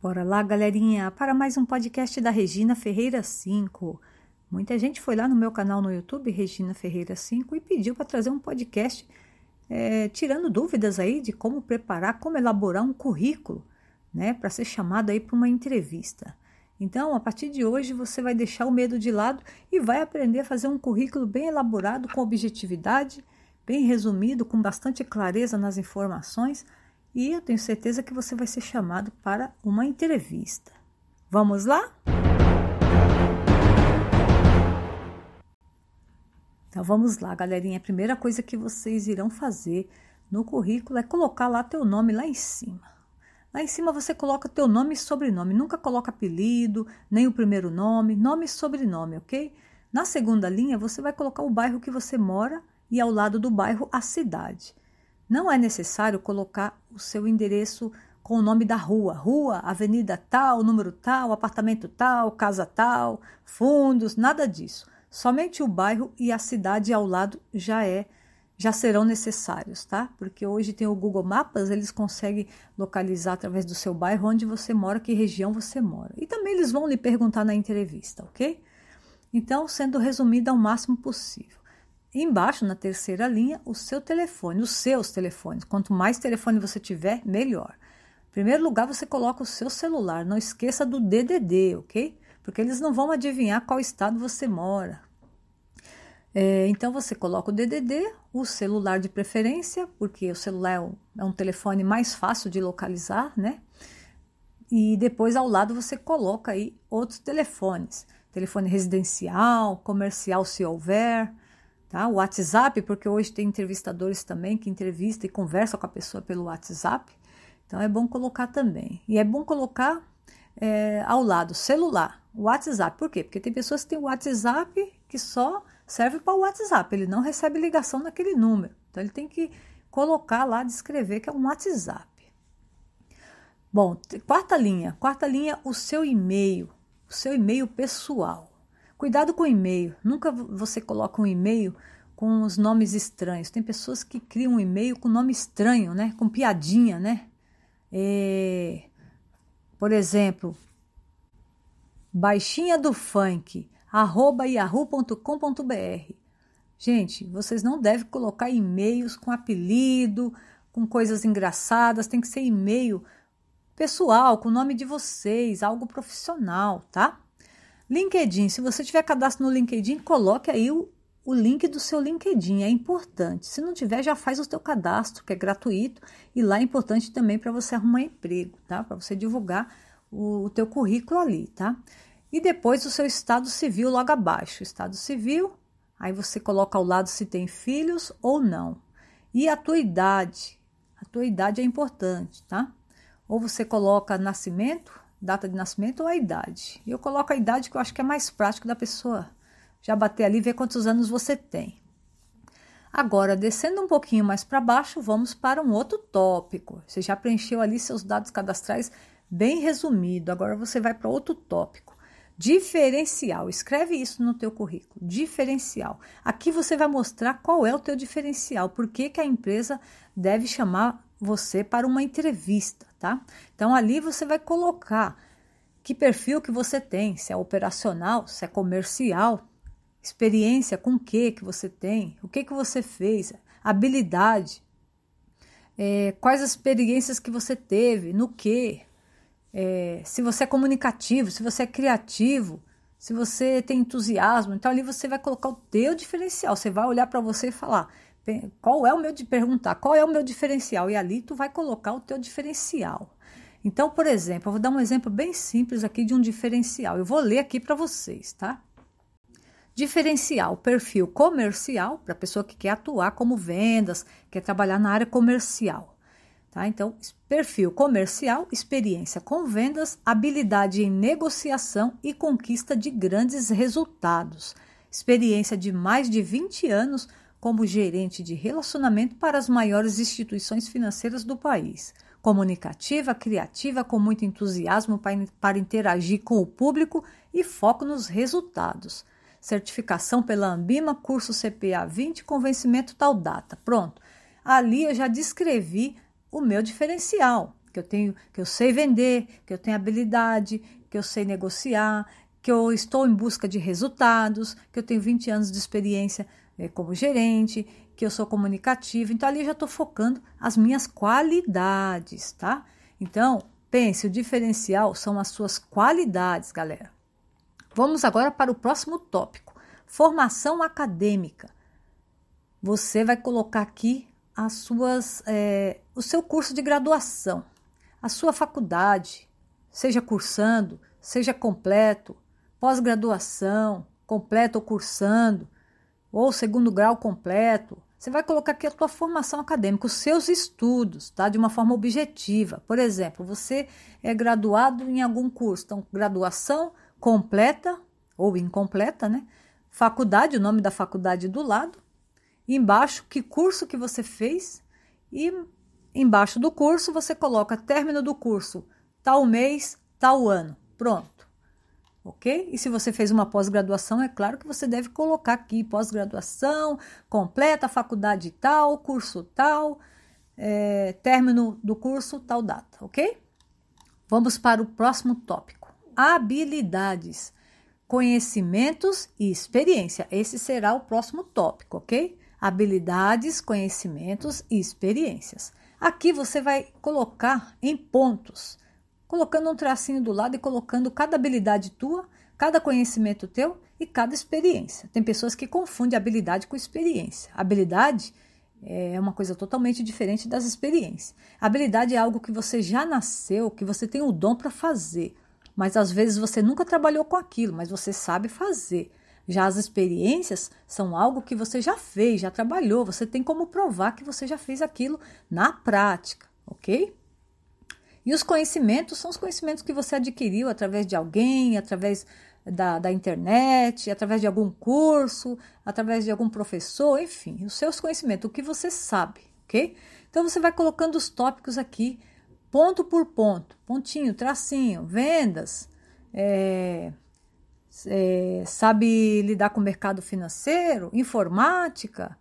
Bora lá, galerinha, para mais um podcast da Regina Ferreira 5. Muita gente foi lá no meu canal no YouTube, Regina Ferreira 5, e pediu para trazer um podcast é, tirando dúvidas aí de como preparar, como elaborar um currículo, né, para ser chamado aí para uma entrevista. Então, a partir de hoje, você vai deixar o medo de lado e vai aprender a fazer um currículo bem elaborado, com objetividade, bem resumido, com bastante clareza nas informações e eu tenho certeza que você vai ser chamado para uma entrevista. Vamos lá? Então vamos lá, galerinha. A primeira coisa que vocês irão fazer no currículo é colocar lá teu nome lá em cima. Lá em cima você coloca teu nome e sobrenome. Nunca coloca apelido, nem o primeiro nome, nome e sobrenome, ok? Na segunda linha você vai colocar o bairro que você mora e ao lado do bairro a cidade. Não é necessário colocar o seu endereço com o nome da rua, rua, avenida tal, número tal, apartamento tal, casa tal, fundos, nada disso. Somente o bairro e a cidade ao lado já é já serão necessários, tá? Porque hoje tem o Google Maps, eles conseguem localizar através do seu bairro onde você mora, que região você mora. E também eles vão lhe perguntar na entrevista, ok? Então, sendo resumido ao máximo possível. Embaixo, na terceira linha, o seu telefone, os seus telefones. Quanto mais telefone você tiver, melhor. Em primeiro lugar, você coloca o seu celular. Não esqueça do DDD, ok? Porque eles não vão adivinhar qual estado você mora. É, então, você coloca o DDD, o celular de preferência, porque o celular é um, é um telefone mais fácil de localizar, né? E depois, ao lado, você coloca aí outros telefones. Telefone residencial, comercial, se houver Tá? O WhatsApp, porque hoje tem entrevistadores também que entrevistam e conversam com a pessoa pelo WhatsApp. Então é bom colocar também. E é bom colocar é, ao lado celular, WhatsApp. Por quê? Porque tem pessoas que têm WhatsApp que só serve para o WhatsApp, ele não recebe ligação naquele número. Então ele tem que colocar lá, descrever que é um WhatsApp. Bom, quarta linha. Quarta linha, o seu e-mail, o seu e-mail pessoal. Cuidado com o e-mail. Nunca você coloca um e-mail com os nomes estranhos. Tem pessoas que criam um e-mail com nome estranho, né? Com piadinha, né? É... Por exemplo, baixinha do funk, arroba yahoo.com.br. Gente, vocês não devem colocar e-mails com apelido, com coisas engraçadas. Tem que ser e-mail pessoal, com o nome de vocês, algo profissional, tá? LinkedIn, se você tiver cadastro no LinkedIn, coloque aí o, o link do seu LinkedIn, é importante. Se não tiver, já faz o seu cadastro, que é gratuito, e lá é importante também para você arrumar emprego, tá? Para você divulgar o, o teu currículo ali, tá? E depois o seu estado civil logo abaixo. Estado civil, aí você coloca ao lado se tem filhos ou não. E a tua idade. A tua idade é importante, tá? Ou você coloca nascimento, data de nascimento ou a idade. E eu coloco a idade que eu acho que é mais prático da pessoa já bater ali e ver quantos anos você tem. Agora, descendo um pouquinho mais para baixo, vamos para um outro tópico. Você já preencheu ali seus dados cadastrais bem resumido. Agora você vai para outro tópico. Diferencial. Escreve isso no teu currículo. Diferencial. Aqui você vai mostrar qual é o teu diferencial, por que, que a empresa deve chamar você para uma entrevista, tá? Então ali você vai colocar que perfil que você tem, se é operacional, se é comercial, experiência com o que que você tem, o que que você fez, habilidade, é, quais as experiências que você teve, no que, é, se você é comunicativo, se você é criativo, se você tem entusiasmo, então ali você vai colocar o teu diferencial, você vai olhar para você e falar, qual é o meu de perguntar, qual é o meu diferencial? E ali tu vai colocar o teu diferencial. Então, por exemplo, eu vou dar um exemplo bem simples aqui de um diferencial. Eu vou ler aqui para vocês, tá? Diferencial, perfil comercial, para pessoa que quer atuar como vendas, quer trabalhar na área comercial. Tá? Então, perfil comercial, experiência com vendas, habilidade em negociação e conquista de grandes resultados. Experiência de mais de 20 anos como gerente de relacionamento para as maiores instituições financeiras do país. Comunicativa, criativa, com muito entusiasmo para interagir com o público e foco nos resultados. Certificação pela Ambima, curso CPA 20, convencimento tal data. Pronto. Ali eu já descrevi o meu diferencial. que eu tenho, que eu sei vender, que eu tenho habilidade, que eu sei negociar, que eu estou em busca de resultados, que eu tenho 20 anos de experiência como gerente, que eu sou comunicativo. Então ali eu já estou focando as minhas qualidades, tá? Então, pense, o diferencial são as suas qualidades, galera. Vamos agora para o próximo tópico: formação acadêmica. Você vai colocar aqui as suas, é, o seu curso de graduação, a sua faculdade, seja cursando, seja completo, pós-graduação, completo ou cursando, ou segundo grau completo. Você vai colocar aqui a tua formação acadêmica, os seus estudos, tá? De uma forma objetiva. Por exemplo, você é graduado em algum curso, então graduação completa ou incompleta, né? Faculdade, o nome da faculdade do lado, embaixo que curso que você fez e embaixo do curso você coloca término do curso, tal mês, tal ano. Pronto. Ok? E se você fez uma pós-graduação, é claro que você deve colocar aqui pós-graduação, completa, faculdade tal, curso tal, é, término do curso, tal data, ok? Vamos para o próximo tópico: habilidades, conhecimentos e experiência. Esse será o próximo tópico, ok? habilidades, conhecimentos e experiências. Aqui você vai colocar em pontos, colocando um tracinho do lado e colocando cada habilidade tua, cada conhecimento teu e cada experiência. Tem pessoas que confundem habilidade com experiência. Habilidade é uma coisa totalmente diferente das experiências. Habilidade é algo que você já nasceu, que você tem o dom para fazer, mas às vezes você nunca trabalhou com aquilo, mas você sabe fazer. Já as experiências são algo que você já fez, já trabalhou, você tem como provar que você já fez aquilo na prática, ok? E os conhecimentos são os conhecimentos que você adquiriu através de alguém, através da, da internet, através de algum curso, através de algum professor, enfim, os seus conhecimentos, o que você sabe, ok? Então você vai colocando os tópicos aqui, ponto por ponto, pontinho, tracinho, vendas, é, é, sabe lidar com o mercado financeiro, informática,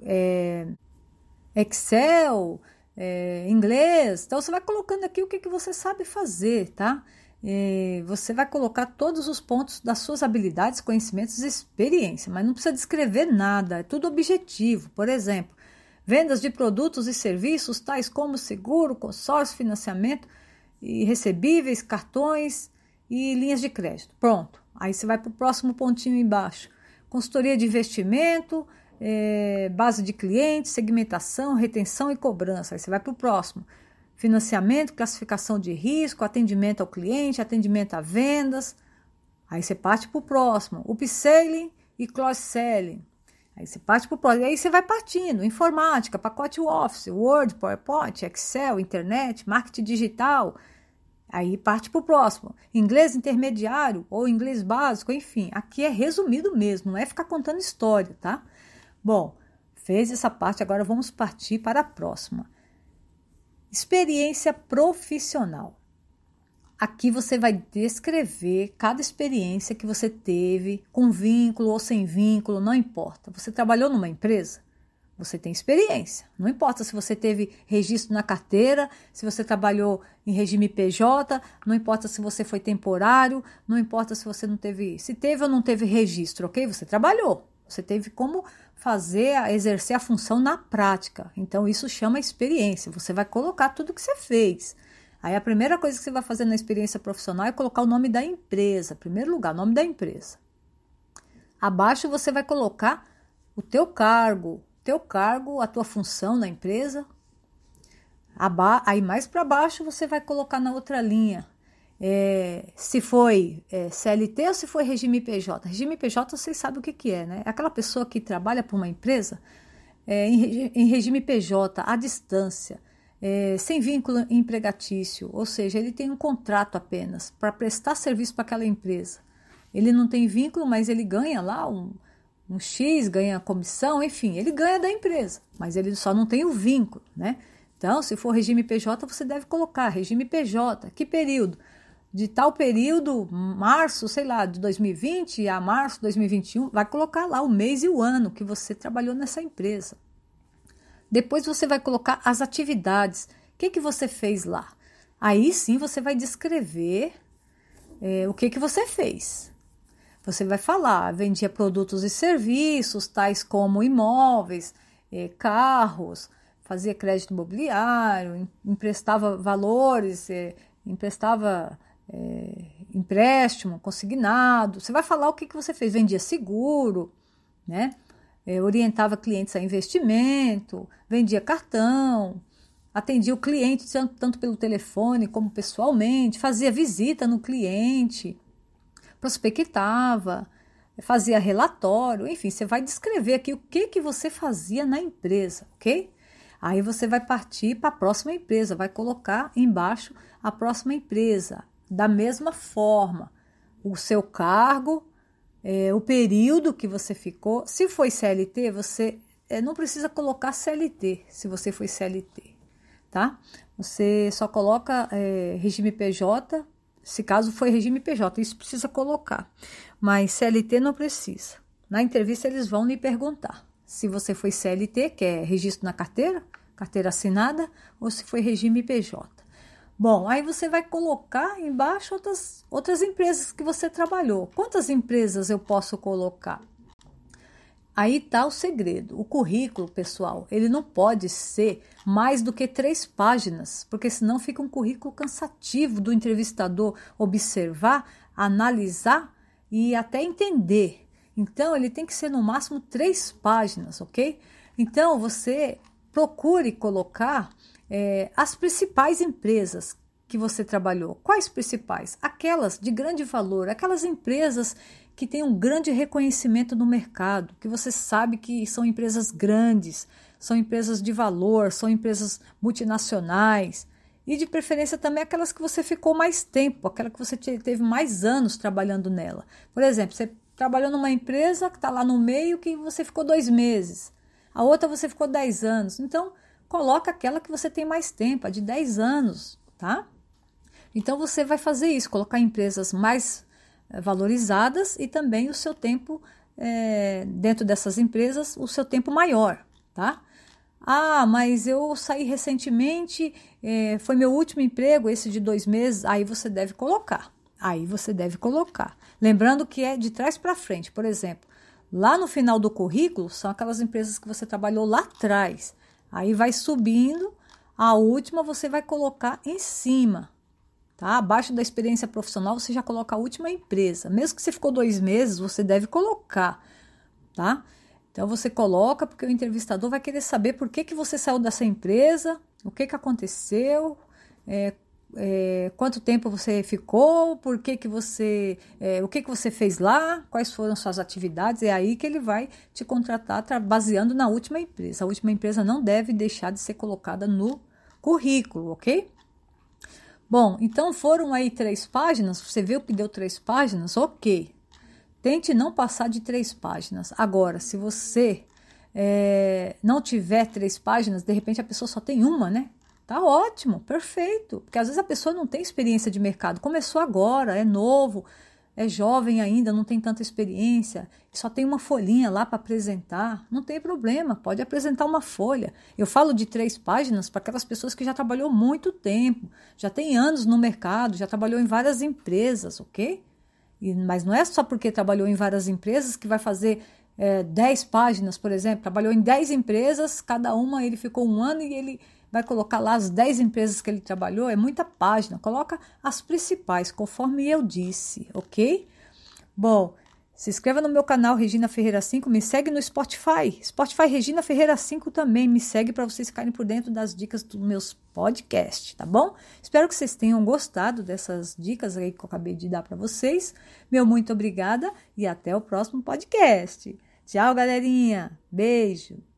é, Excel, é, inglês. Então, você vai colocando aqui o que, que você sabe fazer, tá? É, você vai colocar todos os pontos das suas habilidades, conhecimentos e experiência, mas não precisa descrever nada, é tudo objetivo. Por exemplo, vendas de produtos e serviços tais como seguro, consórcio, financiamento e recebíveis, cartões e linhas de crédito. Pronto. Aí você vai para o próximo pontinho embaixo. Consultoria de investimento, é, base de clientes, segmentação, retenção e cobrança. Aí você vai para o próximo. Financiamento, classificação de risco, atendimento ao cliente, atendimento a vendas. Aí você parte para o próximo. Upselling e cross-selling. Aí você parte para o próximo. Aí você vai partindo. Informática, pacote Office, Word, PowerPoint, Excel, internet, marketing digital, Aí parte para o próximo. Inglês intermediário ou inglês básico, enfim. Aqui é resumido mesmo, não é ficar contando história, tá? Bom, fez essa parte, agora vamos partir para a próxima. Experiência profissional. Aqui você vai descrever cada experiência que você teve, com vínculo ou sem vínculo, não importa. Você trabalhou numa empresa? Você tem experiência. Não importa se você teve registro na carteira, se você trabalhou em regime PJ, não importa se você foi temporário, não importa se você não teve, se teve ou não teve registro, ok? Você trabalhou. Você teve como fazer, exercer a função na prática. Então isso chama experiência. Você vai colocar tudo que você fez. Aí a primeira coisa que você vai fazer na experiência profissional é colocar o nome da empresa. Primeiro lugar, nome da empresa. Abaixo você vai colocar o teu cargo, teu cargo, a tua função na empresa. Aí mais para baixo você vai colocar na outra linha. É, se foi é, CLT ou se foi regime PJ. Regime PJ vocês sabem o que, que é, né? Aquela pessoa que trabalha para uma empresa é, em, em, regime PJ, à distância, é, sem vínculo empregatício, ou seja, ele tem um contrato apenas para prestar serviço para aquela empresa. Ele não tem vínculo, mas ele ganha lá um, um X, ganha comissão, enfim, ele ganha da empresa, mas ele só não tem o vínculo, né? Então, se for regime PJ, você deve colocar regime PJ, que período? De tal período, março, sei lá, de 2020 a março de 2021, vai colocar lá o mês e o ano que você trabalhou nessa empresa. Depois você vai colocar as atividades que, que você fez lá? Aí sim você vai descrever é, o que, que você fez. Você vai falar, vendia produtos e serviços, tais como imóveis, é, carros, fazia crédito imobiliário, emprestava valores, é, emprestava é, empréstimo, consignado. Você vai falar o que, que você fez, vendia seguro, né? É, orientava clientes a investimento, vendia cartão, atendia o cliente tanto pelo telefone como pessoalmente, fazia visita no cliente, prospectava, fazia relatório, enfim, você vai descrever aqui o que, que você fazia na empresa, ok? Aí você vai partir para a próxima empresa, vai colocar embaixo a próxima empresa, da mesma forma, o seu cargo, é, o período que você ficou. Se foi CLT, você é, não precisa colocar CLT, se você foi CLT, tá? Você só coloca é, regime PJ, se caso foi regime PJ, isso precisa colocar, mas CLT não precisa. Na entrevista eles vão lhe perguntar se você foi CLT, que é registro na carteira, carteira assinada, ou se foi regime PJ. Bom, aí você vai colocar embaixo outras, outras empresas que você trabalhou. Quantas empresas eu posso colocar? Aí está o segredo. O currículo, pessoal, ele não pode ser mais do que três páginas, porque senão fica um currículo cansativo do entrevistador observar, analisar e até entender. Então, ele tem que ser no máximo três páginas, ok? Então, você procure colocar é, as principais empresas que você trabalhou. Quais principais? Aquelas de grande valor, aquelas empresas que têm um grande reconhecimento no mercado, que você sabe que são empresas grandes, são empresas de valor, são empresas multinacionais. E de preferência também aquelas que você ficou mais tempo, aquela que você teve mais anos trabalhando nela. Por exemplo, você trabalhou numa empresa que está lá no meio que você ficou dois meses, a outra você ficou dez anos. Então, coloca aquela que você tem mais tempo, a de 10 anos, tá? Então você vai fazer isso, colocar empresas mais eh, valorizadas e também o seu tempo é, dentro dessas empresas, o seu tempo maior, tá? Ah, mas eu saí recentemente, é, foi meu último emprego, esse de dois meses. Aí você deve colocar. Aí você deve colocar. Lembrando que é de trás para frente. Por exemplo, lá no final do currículo são aquelas empresas que você trabalhou lá atrás. Aí vai subindo, a última você vai colocar em cima, tá? Abaixo da experiência profissional você já coloca a última empresa. Mesmo que você ficou dois meses, você deve colocar, tá? Então você coloca porque o entrevistador vai querer saber por que, que você saiu dessa empresa, o que, que aconteceu, é, é, quanto tempo você ficou, por que, que você, é, o que, que você fez lá, quais foram suas atividades, é aí que ele vai te contratar baseando na última empresa. A última empresa não deve deixar de ser colocada no currículo, ok? Bom, então foram aí três páginas, você viu que deu três páginas? Ok. Tente não passar de três páginas. Agora, se você é, não tiver três páginas, de repente a pessoa só tem uma, né? Tá ótimo, perfeito. Porque às vezes a pessoa não tem experiência de mercado, começou agora, é novo, é jovem ainda, não tem tanta experiência, só tem uma folhinha lá para apresentar. Não tem problema, pode apresentar uma folha. Eu falo de três páginas para aquelas pessoas que já trabalhou muito tempo, já tem anos no mercado, já trabalhou em várias empresas, ok? E, mas não é só porque trabalhou em várias empresas que vai fazer é, dez páginas, por exemplo. Trabalhou em dez empresas, cada uma ele ficou um ano e ele vai colocar lá as 10 empresas que ele trabalhou, é muita página. Coloca as principais, conforme eu disse, ok? Bom, se inscreva no meu canal Regina Ferreira 5, me segue no Spotify. Spotify Regina Ferreira 5 também me segue para vocês ficarem por dentro das dicas dos meus podcasts, tá bom? Espero que vocês tenham gostado dessas dicas aí que eu acabei de dar para vocês. Meu muito obrigada e até o próximo podcast. Tchau, galerinha. Beijo.